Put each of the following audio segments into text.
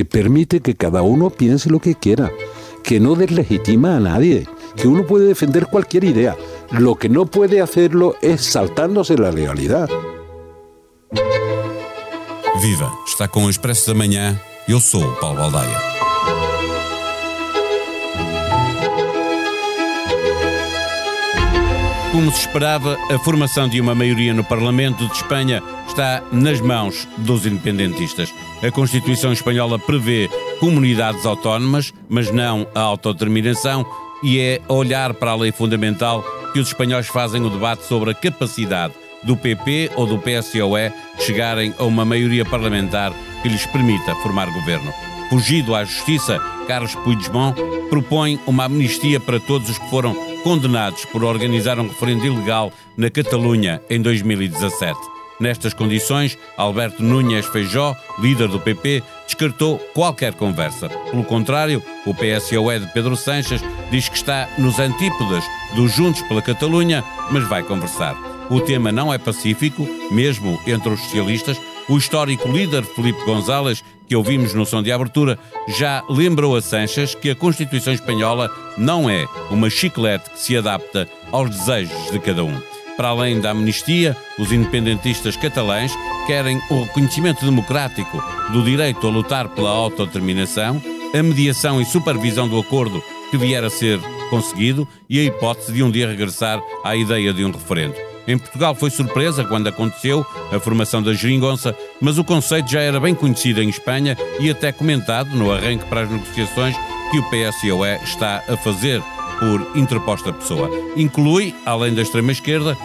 que permite que cada uno piense lo que quiera, que no deslegitima a nadie, que uno puede defender cualquier idea. Lo que no puede hacerlo es saltándose la legalidad. Viva! Está com o Expresso da Manhã. Eu sou o Paulo Baldaia. Como se esperava, a formação de uma maioria no Parlamento de Espanha está nas mãos dos independentistas. A Constituição Espanhola prevê comunidades autónomas, mas não a autodeterminação, e é olhar para a lei fundamental que os espanhóis fazem o debate sobre a capacidade do PP ou do PSOE chegarem a uma maioria parlamentar que lhes permita formar governo. Fugido à justiça, Carlos Puigdemont propõe uma amnistia para todos os que foram condenados por organizar um referendo ilegal na Catalunha em 2017. Nestas condições, Alberto Núñez Feijó, líder do PP, descartou qualquer conversa. Pelo contrário, o PSOE de Pedro Sanches diz que está nos antípodas dos Juntos pela Catalunha, mas vai conversar. O tema não é pacífico, mesmo entre os socialistas. O histórico líder Felipe González, que ouvimos no som de abertura, já lembrou a Sanches que a Constituição Espanhola não é uma chiclete que se adapta aos desejos de cada um. Para além da amnistia, os independentistas catalães querem o reconhecimento democrático do direito a lutar pela autodeterminação, a mediação e supervisão do acordo que vier a ser conseguido e a hipótese de um dia regressar à ideia de um referendo. Em Portugal foi surpresa quando aconteceu a formação da geringonça, mas o conceito já era bem conhecido em Espanha e até comentado no arranque para as negociações que o PSOE está a fazer por interposta pessoa. Inclui, além da extrema-esquerda,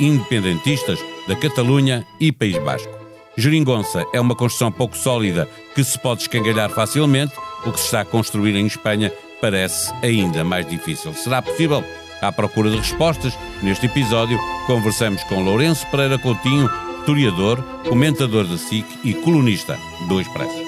independentistas da Catalunha e País Basco. Geringonça é uma construção pouco sólida que se pode escangalhar facilmente, o que se está a construir em Espanha parece ainda mais difícil. Será possível? À procura de respostas, neste episódio conversamos com Lourenço Pereira Coutinho, historiador, comentador da SIC e colunista do Expresso.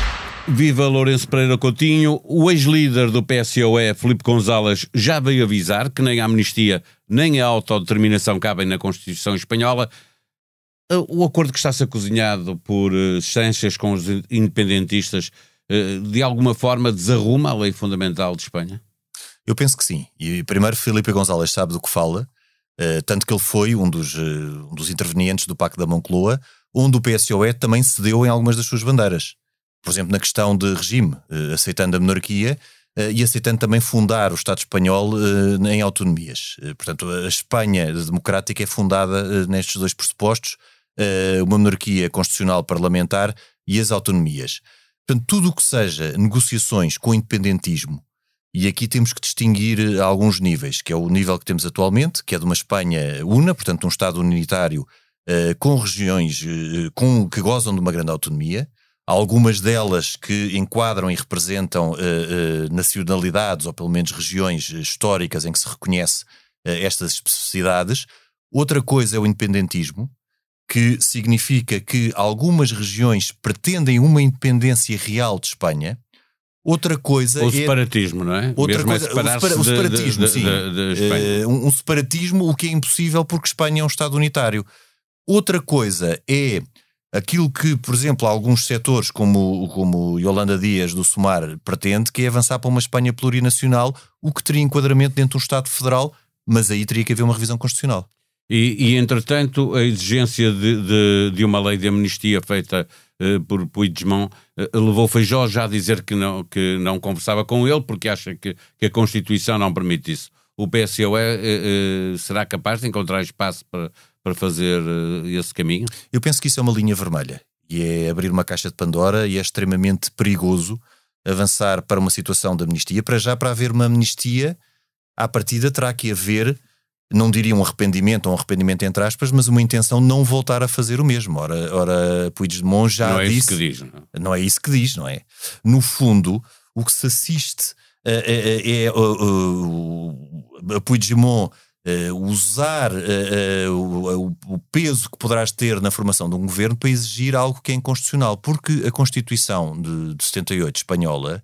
Viva Lourenço Pereira Coutinho. O ex-líder do PSOE, Felipe González, já veio avisar que nem a amnistia nem a autodeterminação cabem na Constituição Espanhola. O acordo que está-se a cozinhado por uh, Sanches com os independentistas, uh, de alguma forma desarruma a lei fundamental de Espanha? Eu penso que sim. E primeiro, Felipe González sabe do que fala, uh, tanto que ele foi um dos, um dos intervenientes do Pacto da Moncloa, onde o PSOE também cedeu em algumas das suas bandeiras por exemplo, na questão de regime, eh, aceitando a monarquia eh, e aceitando também fundar o Estado espanhol eh, em autonomias. Portanto, a Espanha democrática é fundada nestes dois pressupostos, uma monarquia constitucional parlamentar e as autonomias. Portanto, tudo o que seja negociações com o independentismo, e aqui temos que distinguir alguns níveis, que é o nível que temos atualmente, que é de uma Espanha una, portanto um Estado unitário com regiões com, que gozam de uma grande autonomia, algumas delas que enquadram e representam uh, uh, nacionalidades ou pelo menos regiões históricas em que se reconhece uh, estas especificidades. Outra coisa é o independentismo, que significa que algumas regiões pretendem uma independência real de Espanha. Outra coisa o é separatismo, não é? Outra Mesmo coisa, é o, separa, o, separatismo, de, de, sim. De, um, um separatismo, o que é impossível porque Espanha é um Estado unitário. Outra coisa é aquilo que, por exemplo, alguns setores, como, como Yolanda Dias do Sumar pretende, que é avançar para uma Espanha plurinacional, o que teria enquadramento dentro do Estado Federal, mas aí teria que haver uma revisão constitucional. E, e entretanto, a exigência de, de, de, uma lei de amnistia feita uh, por Puigdemont uh, levou Feijó já a dizer que não, que não conversava com ele porque acha que, que a Constituição não permite isso. O PSOE uh, eh, será capaz de encontrar espaço para, para fazer uh, esse caminho? Eu penso que isso é uma linha vermelha e é abrir uma caixa de Pandora e é extremamente perigoso avançar para uma situação de amnistia. Para já, para haver uma amnistia, à partida terá que haver, não diria um arrependimento ou um arrependimento entre aspas, mas uma intenção de não voltar a fazer o mesmo. Ora, ora Puigdemont já não é disse... Isso que diz, não? É? não é isso que diz, não é? No fundo, o que se assiste é, é, é, uh, Puigdemont uh, usar uh, o, o, peso que poderás ter na formação de um governo para exigir algo que é inconstitucional, porque a Constituição de, de 78 espanhola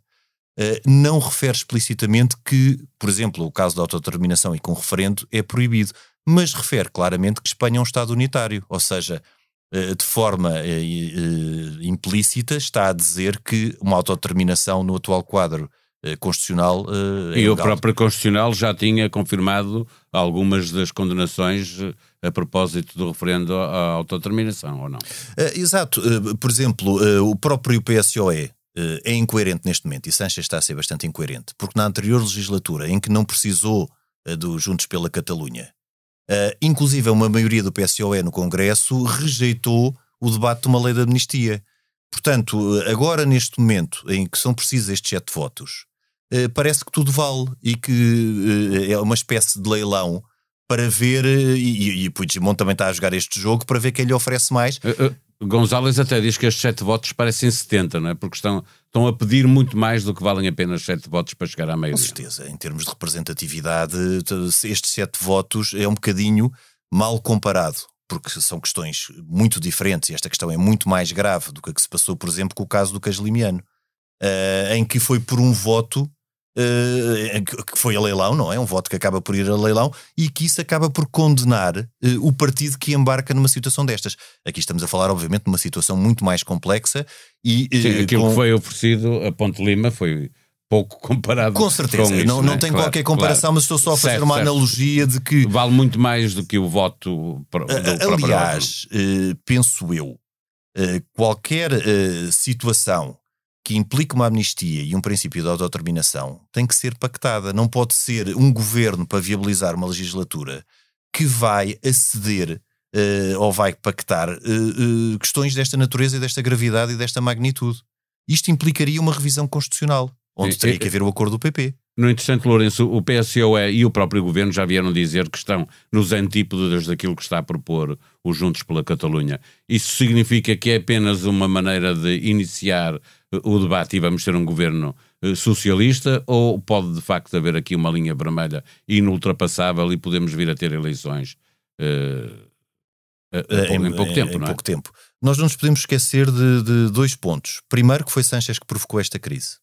não refere explicitamente que, por exemplo, o caso da autodeterminação e com referendo é proibido, mas refere claramente que Espanha é um Estado unitário, ou seja, de forma implícita está a dizer que uma autodeterminação no atual quadro constitucional. Uh, e o próprio Constitucional já tinha confirmado algumas das condenações eh, a propósito do referendo à autodeterminação, ou não? Exato. Por exemplo, o próprio PSOE é incoerente neste momento e Sanchez está a ser bastante incoerente, porque na anterior legislatura, em que não precisou do Juntos pela Catalunha, inclusive uma maioria do PSOE no Congresso rejeitou o debate de uma lei de amnistia. Portanto, agora neste momento em que são precisos estes sete votos, eh, parece que tudo vale e que eh, é uma espécie de leilão para ver, eh, e, e Puigdemont também está a jogar este jogo, para ver quem lhe oferece mais. Gonzalez até diz que estes sete votos parecem 70, não é? Porque estão, estão a pedir muito mais do que valem apenas sete votos para chegar à maioria. Com certeza, em termos de representatividade, estes sete votos é um bocadinho mal comparado, porque são questões muito diferentes e esta questão é muito mais grave do que a que se passou, por exemplo, com o caso do Caslimiano, uh, em que foi por um voto uh, que foi a leilão, não é? Um voto que acaba por ir a leilão e que isso acaba por condenar uh, o partido que embarca numa situação destas. Aqui estamos a falar, obviamente, de uma situação muito mais complexa e. Sim, aquilo com... que foi oferecido a Ponte Lima foi pouco comparado com certeza com isso, não, não é? tem claro, qualquer comparação claro. mas estou só a fazer certo, uma certo. analogia de que vale muito mais do que o voto do aliás penso eu qualquer situação que implica uma amnistia e um princípio de autodeterminação tem que ser pactada. Não pode ser um governo para viabilizar uma legislatura que vai aceder ou vai pactar questões desta natureza e desta gravidade e desta magnitude. Isto implicaria uma revisão constitucional, onde teria que haver o acordo do PP. No interessante, Lourenço, o PSOE e o próprio governo já vieram dizer que estão nos antípodas daquilo que está a propor os Juntos pela Catalunha. Isso significa que é apenas uma maneira de iniciar o debate e vamos ter um governo eh, socialista ou pode de facto haver aqui uma linha vermelha inultrapassável e podemos vir a ter eleições uh, em, em, pouco tempo, em, não é? pouco tempo. Nós não nos podemos esquecer de, de, dois pontos. Primeiro que foi Sanchez que provocou esta crise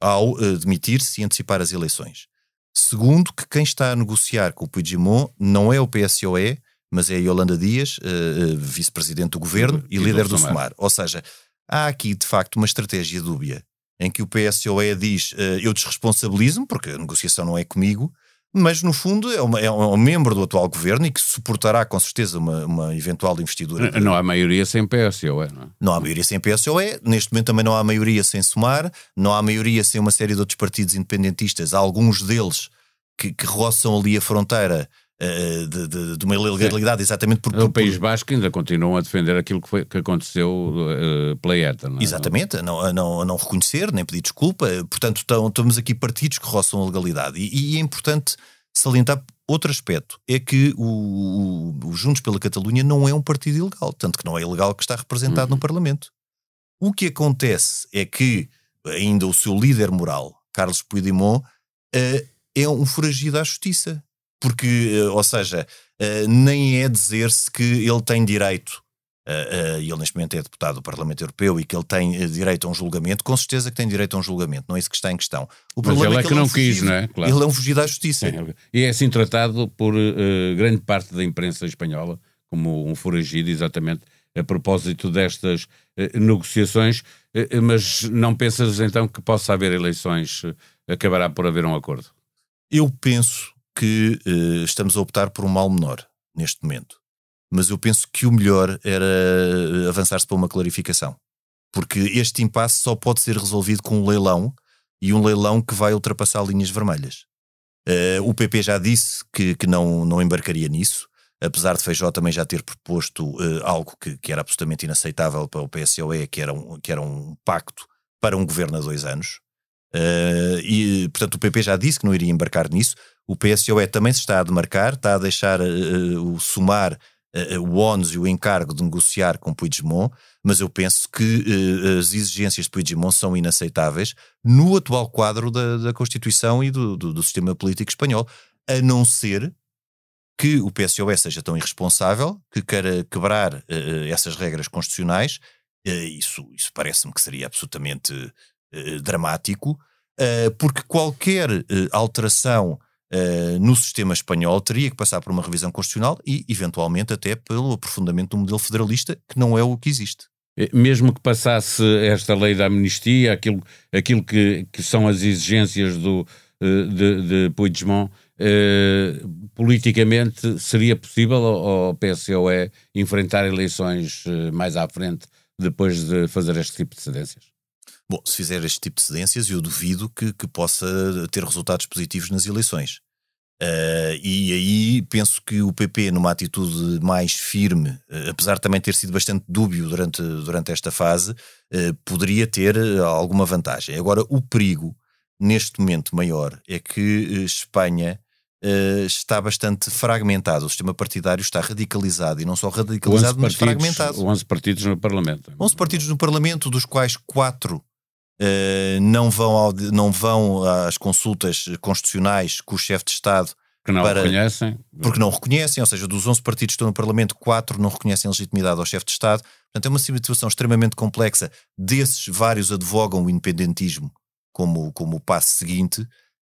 ao uh, demitir-se e antecipar as eleições. Segundo que quem está a negociar com o Puigdemont não é o PSOE, mas é a Yolanda Dias, uh, vice-presidente do governo e, e líder do SUMAR. Ou seja, há aqui de facto uma estratégia dúbia em que o PSOE diz eu desresponsabilizo-me, porque a negociação não é comigo, mas no fundo é, uma, é, um membro do atual governo e que suportará com certeza uma, uma eventual investidura. Não, não há maioria sem PSOE, não é? Não há maioria sem PSOE, neste momento também não há maioria sem Somar, não há maioria sem uma série de outros partidos independentistas, alguns deles que, que roçam ali a fronteira de, de, de, uma ilegalidade, exatamente porque. O País Basco ainda continuam a defender aquilo que, foi, que aconteceu uh, pela ETA, não é? Exatamente, a não, a, não, a não reconhecer, nem pedir desculpa. Portanto, estão, estamos aqui partidos que roçam a legalidade. E, e é importante salientar outro aspecto: é que o, o, o, Juntos pela Catalunha não é um partido ilegal, tanto que não é ilegal que está representado uhum. no Parlamento. O que acontece é que ainda o seu líder moral, Carlos Puigdemont, uh, é um foragido à justiça porque, eh, ou seja, eh, nem é dizer-se que ele tem direito, eh, e ele neste momento é deputado do Parlamento Europeu e que ele tem direito a um julgamento, com certeza que tem direito a um julgamento, não é isso que está em questão. O Mas ele é, é que, ele não é um quis, não é? Claro. Ele é um fugido à justiça. e é assim tratado por uh, grande parte da imprensa espanhola, como um foragido, exatamente a propósito destas uh, negociações, uh, mas não pensas então que possa haver eleições, acabará por haver um acordo? Eu penso que uh, estamos a optar por um mal menor neste momento. Mas eu penso que o melhor era eh, avançar-se para uma clarificação. Porque este impasse só pode ser resolvido com um leilão e um leilão que vai ultrapassar linhas vermelhas. Uh, o PP já disse que, que não, não embarcaria nisso, apesar de Feijó também já ter proposto uh, algo que, que, era absolutamente inaceitável para o PSOE, que era um, que era um pacto para um governo a dois anos. Uh, e, portanto, o PP já disse que não iria embarcar nisso. O PSOE também se está a demarcar, está a deixar uh, o somar uh, o ONU e o encargo de negociar com Puigdemont, mas eu penso que as exigências de Puigdemont são inaceitáveis no atual quadro da, da Constituição e do, do, do sistema político espanhol. a não ser que o PSOE seja tão irresponsável que queira quebrar essas regras constitucionais. Isso isso parece-me que seria absolutamente uh, dramático, porque qualquer alteração no sistema espanhol teria que passar por uma revisão constitucional e, eventualmente, até pelo aprofundamento do modelo federalista, que não é o que existe. Mesmo que passasse esta lei da amnistia, aquilo, aquilo que, que são as exigências do, de, de Puigdemont, eh, politicamente seria possível ao PSOE enfrentar eleições eh, mais à frente depois de fazer este tipo de cedências? Bom, se fizer este tipo de cedências, eu duvido que, que possa ter resultados positivos nas eleições. Uh, e aí penso que o PP, numa atitude mais firme, uh, apesar de também ter sido bastante dúbio durante, durante esta fase, uh, poderia ter alguma vantagem. Agora, o perigo neste momento maior é que Espanha está bastante fragmentado. O sistema partidário está radicalizado e não só radicalizado, mas partidos, fragmentado. 11 partidos no Parlamento. 11 partidos no Parlamento, dos quais 4 uh, não, vão ao, não vão às consultas constitucionais com o chefe de Estado. Que não para, reconhecem. Porque não reconhecem, ou seja, dos 11 partidos que estão no Parlamento, 4 não reconhecem legitimidade ao chefe de Estado. Portanto, é uma situação extremamente complexa. Desses, vários advogam o independentismo como, como o passo seguinte.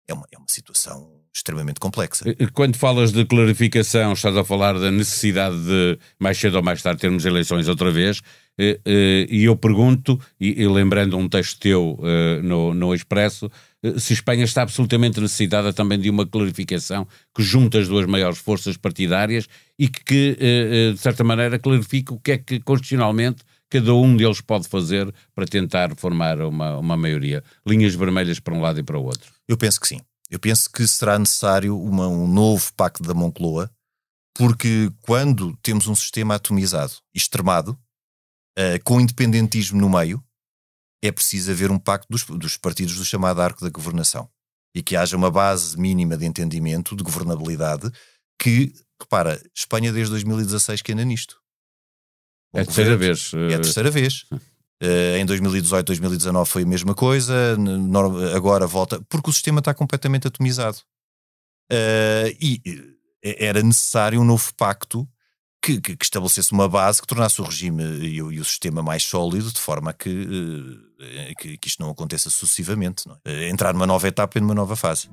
É uma, é uma situação extremamente complexa. Quando falas de clarificação, estás a falar da necessidade de, mais cedo ou mais tarde, termos eleições outra vez, e eu pergunto, e lembrando um texto teu no, no Expresso, se Espanha está absolutamente necessitada também de uma clarificação que junta as duas maiores forças partidárias e que, de certa maneira, clarifique o que é que constitucionalmente cada um deles pode fazer para tentar formar uma, uma maioria. Linhas vermelhas para um lado e para o outro. Eu penso que sim. Eu penso que será necessário uma, um novo pacto da Moncloa, porque quando temos um sistema atomizado, extremado, uh, com independentismo no meio, é preciso haver um pacto dos, dos partidos do chamado arco da governação e que haja uma base mínima de entendimento, de governabilidade, que, repara, Espanha desde 2016 que anda nisto. É a terceira vez. É a terceira vez. Uh, em 2018, 2019 foi a mesma coisa, agora volta, porque o sistema está completamente atomizado. Uh, e era necessário um novo pacto que, que, que, estabelecesse uma base que tornasse o regime e o, e o sistema mais sólido, de forma que, que, que, isto não aconteça sucessivamente. Não é? entrar numa nova etapa e numa nova fase.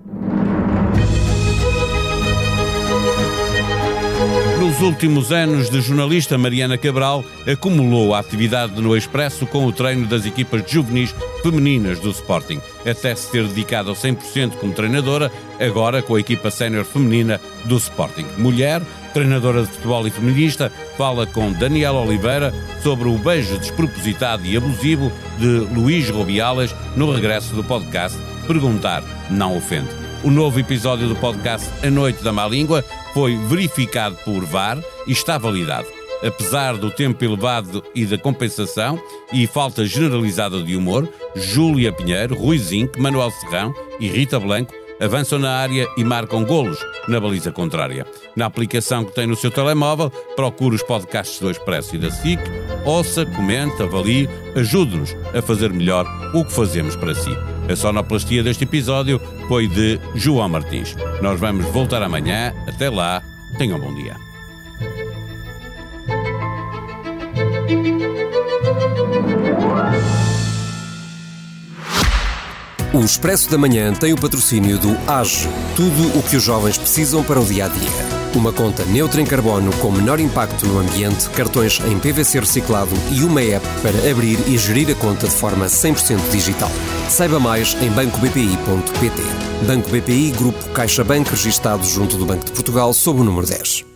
Nos últimos anos de jornalista, Mariana Cabral acumulou a atividade no Expresso com o treino das equipas juvenis femininas do Sporting, até se ter dedicado ao 100% como treinadora, agora com a equipa sénior feminina do Sporting. Mulher, treinadora de futebol e feminista, fala com Daniel Oliveira sobre o beijo despropositado e abusivo de Luís Robiales no regresso do podcast Perguntar Não Ofende. O novo episódio do podcast A Noite da Má Língua foi verificado por VAR e está validado. Apesar do tempo elevado e da compensação e falta generalizada de humor, Júlia Pinheiro, Rui Zinc, Manuel Serrão e Rita Blanco avançam na área e marcam golos na baliza contrária. Na aplicação que tem no seu telemóvel, procure os podcasts do Expresso e da SIC, ouça, comente, avalie, ajude-nos a fazer melhor o que fazemos para si. A sonoplastia deste episódio foi de João Martins. Nós vamos voltar amanhã. Até lá, tenham um bom dia. O Expresso da Manhã tem o patrocínio do AGE, tudo o que os jovens precisam para o dia a dia. Uma conta neutra em carbono com menor impacto no ambiente, cartões em PVC reciclado e uma app para abrir e gerir a conta de forma 100% digital. Saiba mais em bancobpi.pt. Banco BPI, Grupo CaixaBank, registado junto do Banco de Portugal, sob o número 10.